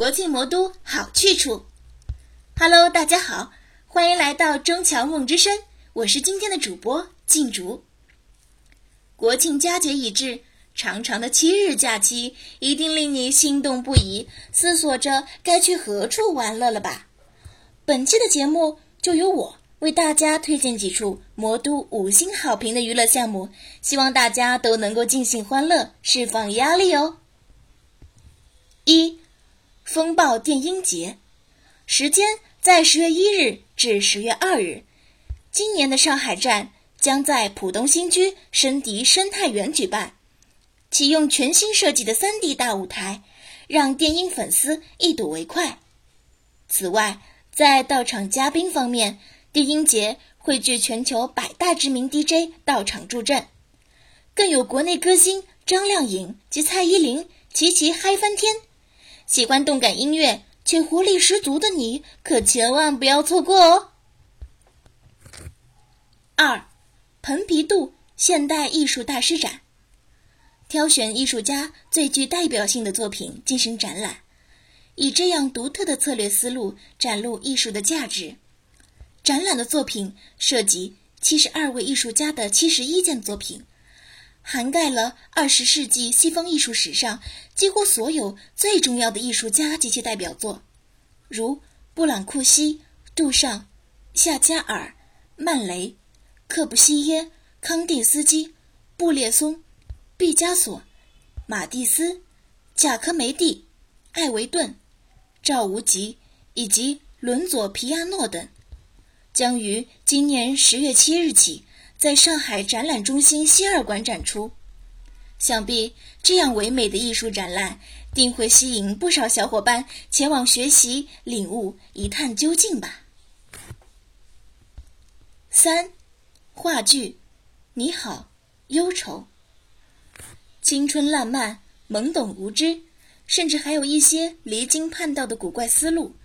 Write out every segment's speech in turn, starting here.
国庆魔都好去处。Hello，大家好，欢迎来到中桥梦之声，我是今天的主播静竹。国庆佳节已至，长长的七日假期一定令你心动不已，思索着该去何处玩乐了吧？本期的节目就由我为大家推荐几处魔都五星好评的娱乐项目，希望大家都能够尽兴欢乐，释放压力哦。一风暴电音节，时间在十月一日至十月二日。今年的上海站将在浦东新区申迪生态园举办，启用全新设计的 3D 大舞台，让电音粉丝一睹为快。此外，在到场嘉宾方面，电音节汇聚全球百大知名 DJ 到场助阵，更有国内歌星张靓颖及蔡依林齐齐嗨翻天。喜欢动感音乐且活力十足的你，可千万不要错过哦！二，蓬皮杜现代艺术大师展，挑选艺术家最具代表性的作品进行展览，以这样独特的策略思路展露艺术的价值。展览的作品涉及七十二位艺术家的七十一件作品。涵盖了二十世纪西方艺术史上几乎所有最重要的艺术家及其代表作，如布朗库西、杜尚、夏加尔、曼雷、克布西耶、康定斯基、布列松、毕加索、马蒂斯、贾科梅蒂、艾维顿、赵无极以及伦佐皮亚诺等，将于今年十月七日起。在上海展览中心西二馆展出，想必这样唯美的艺术展览定会吸引不少小伙伴前往学习、领悟、一探究竟吧。三，话剧《你好，忧愁》，青春烂漫、懵懂无知，甚至还有一些离经叛道的古怪思路，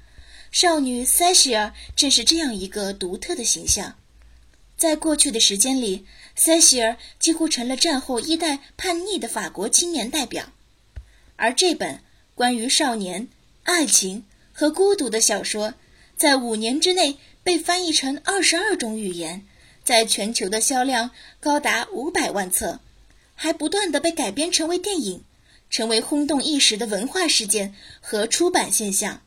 少女塞西尔正是这样一个独特的形象。在过去的时间里，塞西尔几乎成了战后一代叛逆的法国青年代表。而这本关于少年、爱情和孤独的小说，在五年之内被翻译成二十二种语言，在全球的销量高达五百万册，还不断的被改编成为电影，成为轰动一时的文化事件和出版现象。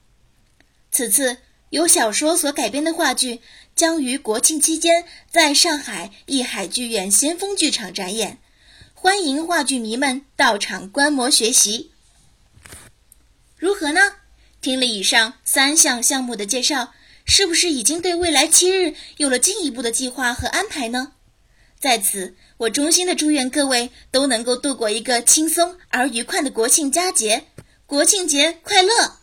此次由小说所改编的话剧。将于国庆期间在上海艺海剧院先锋剧场展演，欢迎话剧迷们到场观摩学习。如何呢？听了以上三项项目的介绍，是不是已经对未来七日有了进一步的计划和安排呢？在此，我衷心的祝愿各位都能够度过一个轻松而愉快的国庆佳节，国庆节快乐！